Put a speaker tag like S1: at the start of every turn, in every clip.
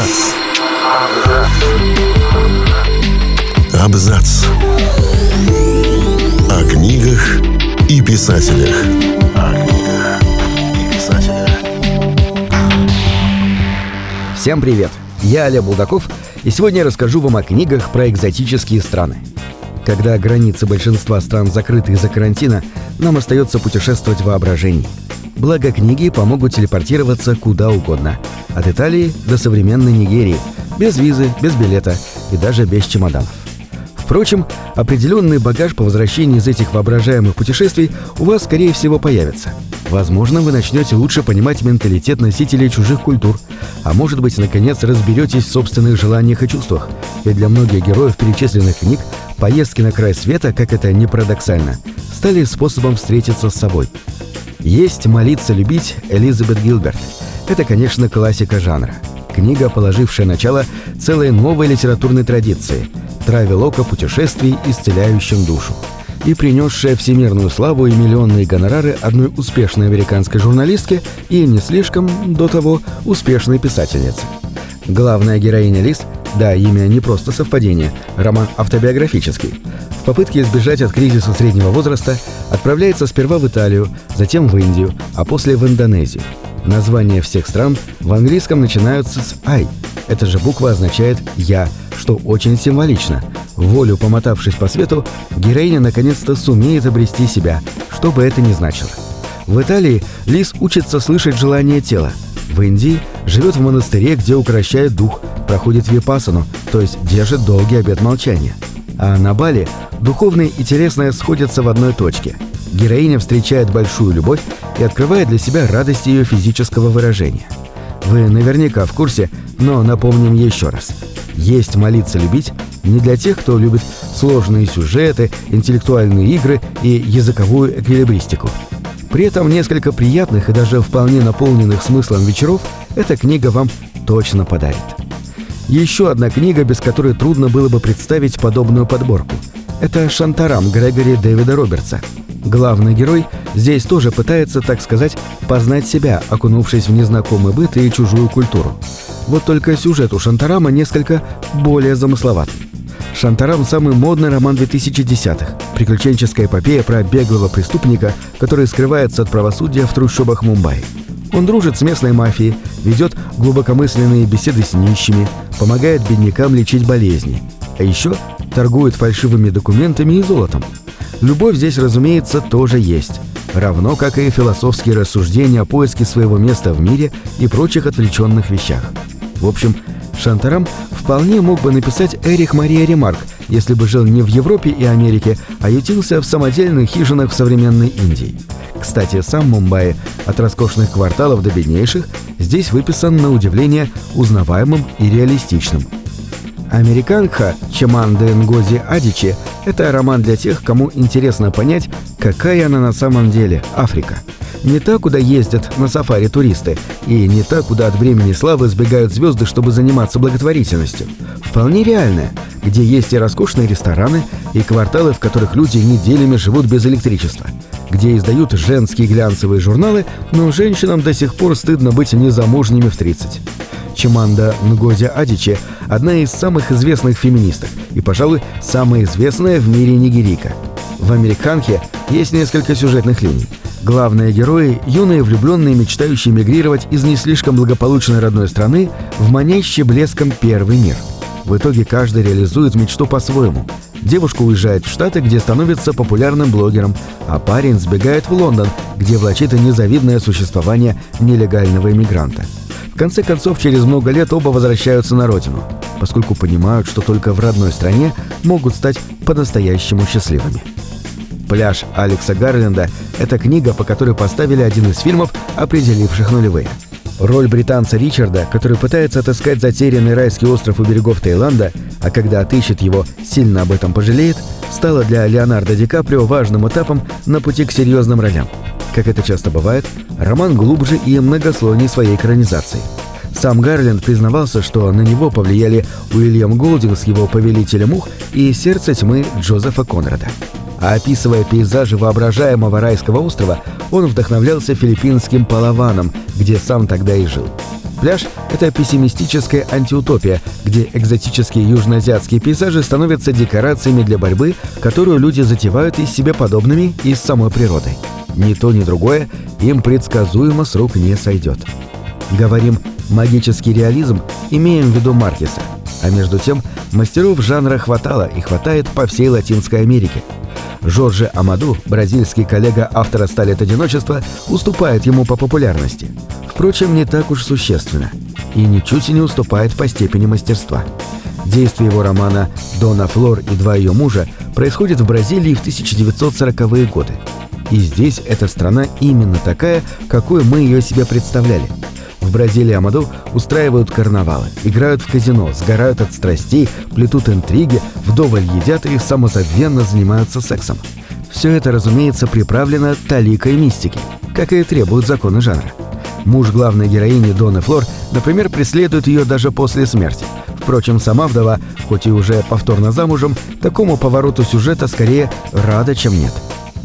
S1: Абзац. Абзац. О книгах и писателях. О книгах и писателях.
S2: Всем привет! Я Олег Булдаков, и сегодня я расскажу вам о книгах про экзотические страны. Когда границы большинства стран закрыты из-за карантина, нам остается путешествовать в воображении. Благо книги помогут телепортироваться куда угодно. От Италии до современной Нигерии. Без визы, без билета и даже без чемоданов. Впрочем, определенный багаж по возвращении из этих воображаемых путешествий у вас, скорее всего, появится. Возможно, вы начнете лучше понимать менталитет носителей чужих культур, а может быть, наконец, разберетесь в собственных желаниях и чувствах. Ведь для многих героев перечисленных книг поездки на край света, как это не парадоксально, стали способом встретиться с собой. Есть «Молиться, любить» Элизабет Гилберт. Это, конечно, классика жанра. Книга, положившая начало целой новой литературной традиции – травелока путешествий, исцеляющим душу и принесшая всемирную славу и миллионные гонорары одной успешной американской журналистке и не слишком, до того, успешной писательнице. Главная героиня Лиз, да, имя не просто совпадение, роман автобиографический, в попытке избежать от кризиса среднего возраста отправляется сперва в Италию, затем в Индию, а после в Индонезию. Названия всех стран в английском начинаются с «I». Эта же буква означает «я», что очень символично. Волю помотавшись по свету, героиня наконец-то сумеет обрести себя, что бы это ни значило. В Италии Лис учится слышать желание тела. В Индии живет в монастыре, где укращает дух, проходит випасану, то есть держит долгий обет молчания. А на Бали духовное и телесное сходятся в одной точке. Героиня встречает большую любовь и открывает для себя радость ее физического выражения. Вы наверняка в курсе, но напомним еще раз. Есть молиться любить не для тех, кто любит сложные сюжеты, интеллектуальные игры и языковую эквилибристику. При этом несколько приятных и даже вполне наполненных смыслом вечеров эта книга вам точно подарит. Еще одна книга, без которой трудно было бы представить подобную подборку. Это «Шантарам» Грегори Дэвида Робертса. Главный герой здесь тоже пытается, так сказать, познать себя, окунувшись в незнакомый быт и чужую культуру. Вот только сюжет у Шантарама несколько более замысловат. «Шантарам» — самый модный роман 2010-х. Приключенческая эпопея про беглого преступника, который скрывается от правосудия в трущобах Мумбаи. Он дружит с местной мафией, ведет глубокомысленные беседы с нищими, помогает беднякам лечить болезни. А еще торгует фальшивыми документами и золотом. Любовь здесь, разумеется, тоже есть. Равно как и философские рассуждения о поиске своего места в мире и прочих отвлеченных вещах. В общем, Шантарам вполне мог бы написать Эрих Мария Ремарк, если бы жил не в Европе и Америке, а ютился в самодельных хижинах в современной Индии. Кстати, сам Мумбаи, от роскошных кварталов до беднейших, здесь выписан на удивление узнаваемым и реалистичным. «Американка» Чеманды Нгози Адичи – это роман для тех, кому интересно понять, какая она на самом деле – Африка – не та, куда ездят на сафари туристы, и не та, куда от времени славы сбегают звезды, чтобы заниматься благотворительностью. Вполне реальная, где есть и роскошные рестораны, и кварталы, в которых люди неделями живут без электричества, где издают женские глянцевые журналы, но женщинам до сих пор стыдно быть незамужними в 30. Чиманда Нгози Адичи – одна из самых известных феминисток и, пожалуй, самая известная в мире нигерийка. В «Американке» есть несколько сюжетных линий – Главные герои – юные влюбленные, мечтающие мигрировать из не слишком благополучной родной страны в манящий блеском первый мир. В итоге каждый реализует мечту по-своему. Девушка уезжает в Штаты, где становится популярным блогером, а парень сбегает в Лондон, где влачит незавидное существование нелегального иммигранта. Конце концов, через много лет оба возвращаются на родину, поскольку понимают, что только в родной стране могут стать по-настоящему счастливыми. «Пляж» Алекса Гарленда – это книга, по которой поставили один из фильмов, определивших нулевые. Роль британца Ричарда, который пытается отыскать затерянный райский остров у берегов Таиланда, а когда отыщет его, сильно об этом пожалеет, стала для Леонардо Ди Каприо важным этапом на пути к серьезным ролям. Как это часто бывает, роман глубже и многослойней своей экранизации. Сам Гарленд признавался, что на него повлияли Уильям Голдинг с его «Повелителем мух» и «Сердце тьмы» Джозефа Конрада а описывая пейзажи воображаемого райского острова, он вдохновлялся филиппинским Палаваном, где сам тогда и жил. Пляж — это пессимистическая антиутопия, где экзотические южноазиатские пейзажи становятся декорациями для борьбы, которую люди затевают из себе подобными и с самой природой. Ни то, ни другое им предсказуемо с рук не сойдет. Говорим «магический реализм», имеем в виду Маркеса. А между тем, мастеров жанра хватало и хватает по всей Латинской Америке. Жорже Амаду, бразильский коллега автора «Ста лет одиночества», уступает ему по популярности. Впрочем, не так уж существенно. И ничуть не уступает по степени мастерства. Действие его романа «Дона Флор и два ее мужа» происходит в Бразилии в 1940-е годы. И здесь эта страна именно такая, какой мы ее себе представляли. В Бразилии Амаду устраивают карнавалы, играют в казино, сгорают от страстей, плетут интриги, вдоволь едят и самозабвенно занимаются сексом. Все это, разумеется, приправлено таликой мистики, как и требуют законы жанра. Муж главной героини Доны Флор, например, преследует ее даже после смерти. Впрочем, сама вдова, хоть и уже повторно замужем, такому повороту сюжета скорее рада, чем нет.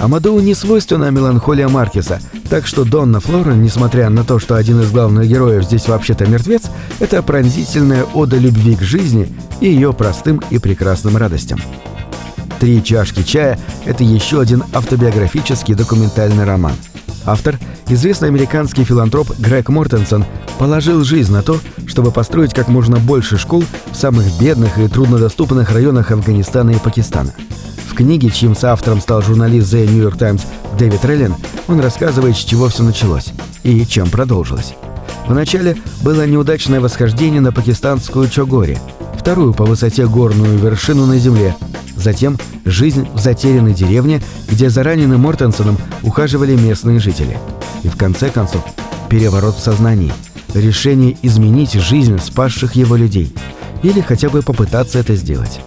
S2: Амадоу не свойственна меланхолия Маркеса, так что Донна Флора, несмотря на то, что один из главных героев здесь вообще-то мертвец, это пронзительная ода любви к жизни и ее простым и прекрасным радостям. «Три чашки чая» — это еще один автобиографический документальный роман. Автор, известный американский филантроп Грег Мортенсон, положил жизнь на то, чтобы построить как можно больше школ в самых бедных и труднодоступных районах Афганистана и Пакистана – в книге, чьим соавтором стал журналист The New York Times Дэвид Реллин, он рассказывает, с чего все началось и чем продолжилось. Вначале было неудачное восхождение на пакистанскую Чогори, вторую по высоте горную вершину на Земле. Затем жизнь в затерянной деревне, где за раненым Мортенсоном ухаживали местные жители. И в конце концов, переворот в сознании, решение изменить жизнь спасших его людей. Или хотя бы попытаться это сделать.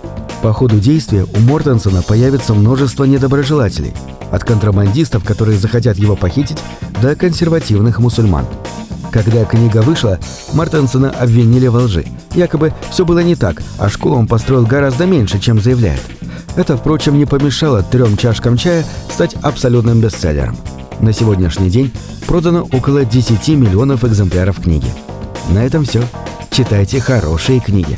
S2: По ходу действия у Мортенсона появится множество недоброжелателей, от контрабандистов, которые захотят его похитить, до консервативных мусульман. Когда книга вышла, Мортенсона обвинили во лжи. Якобы все было не так, а школу он построил гораздо меньше, чем заявляет. Это, впрочем, не помешало трем чашкам чая стать абсолютным бестселлером. На сегодняшний день продано около 10 миллионов экземпляров книги. На этом все. Читайте хорошие
S1: книги.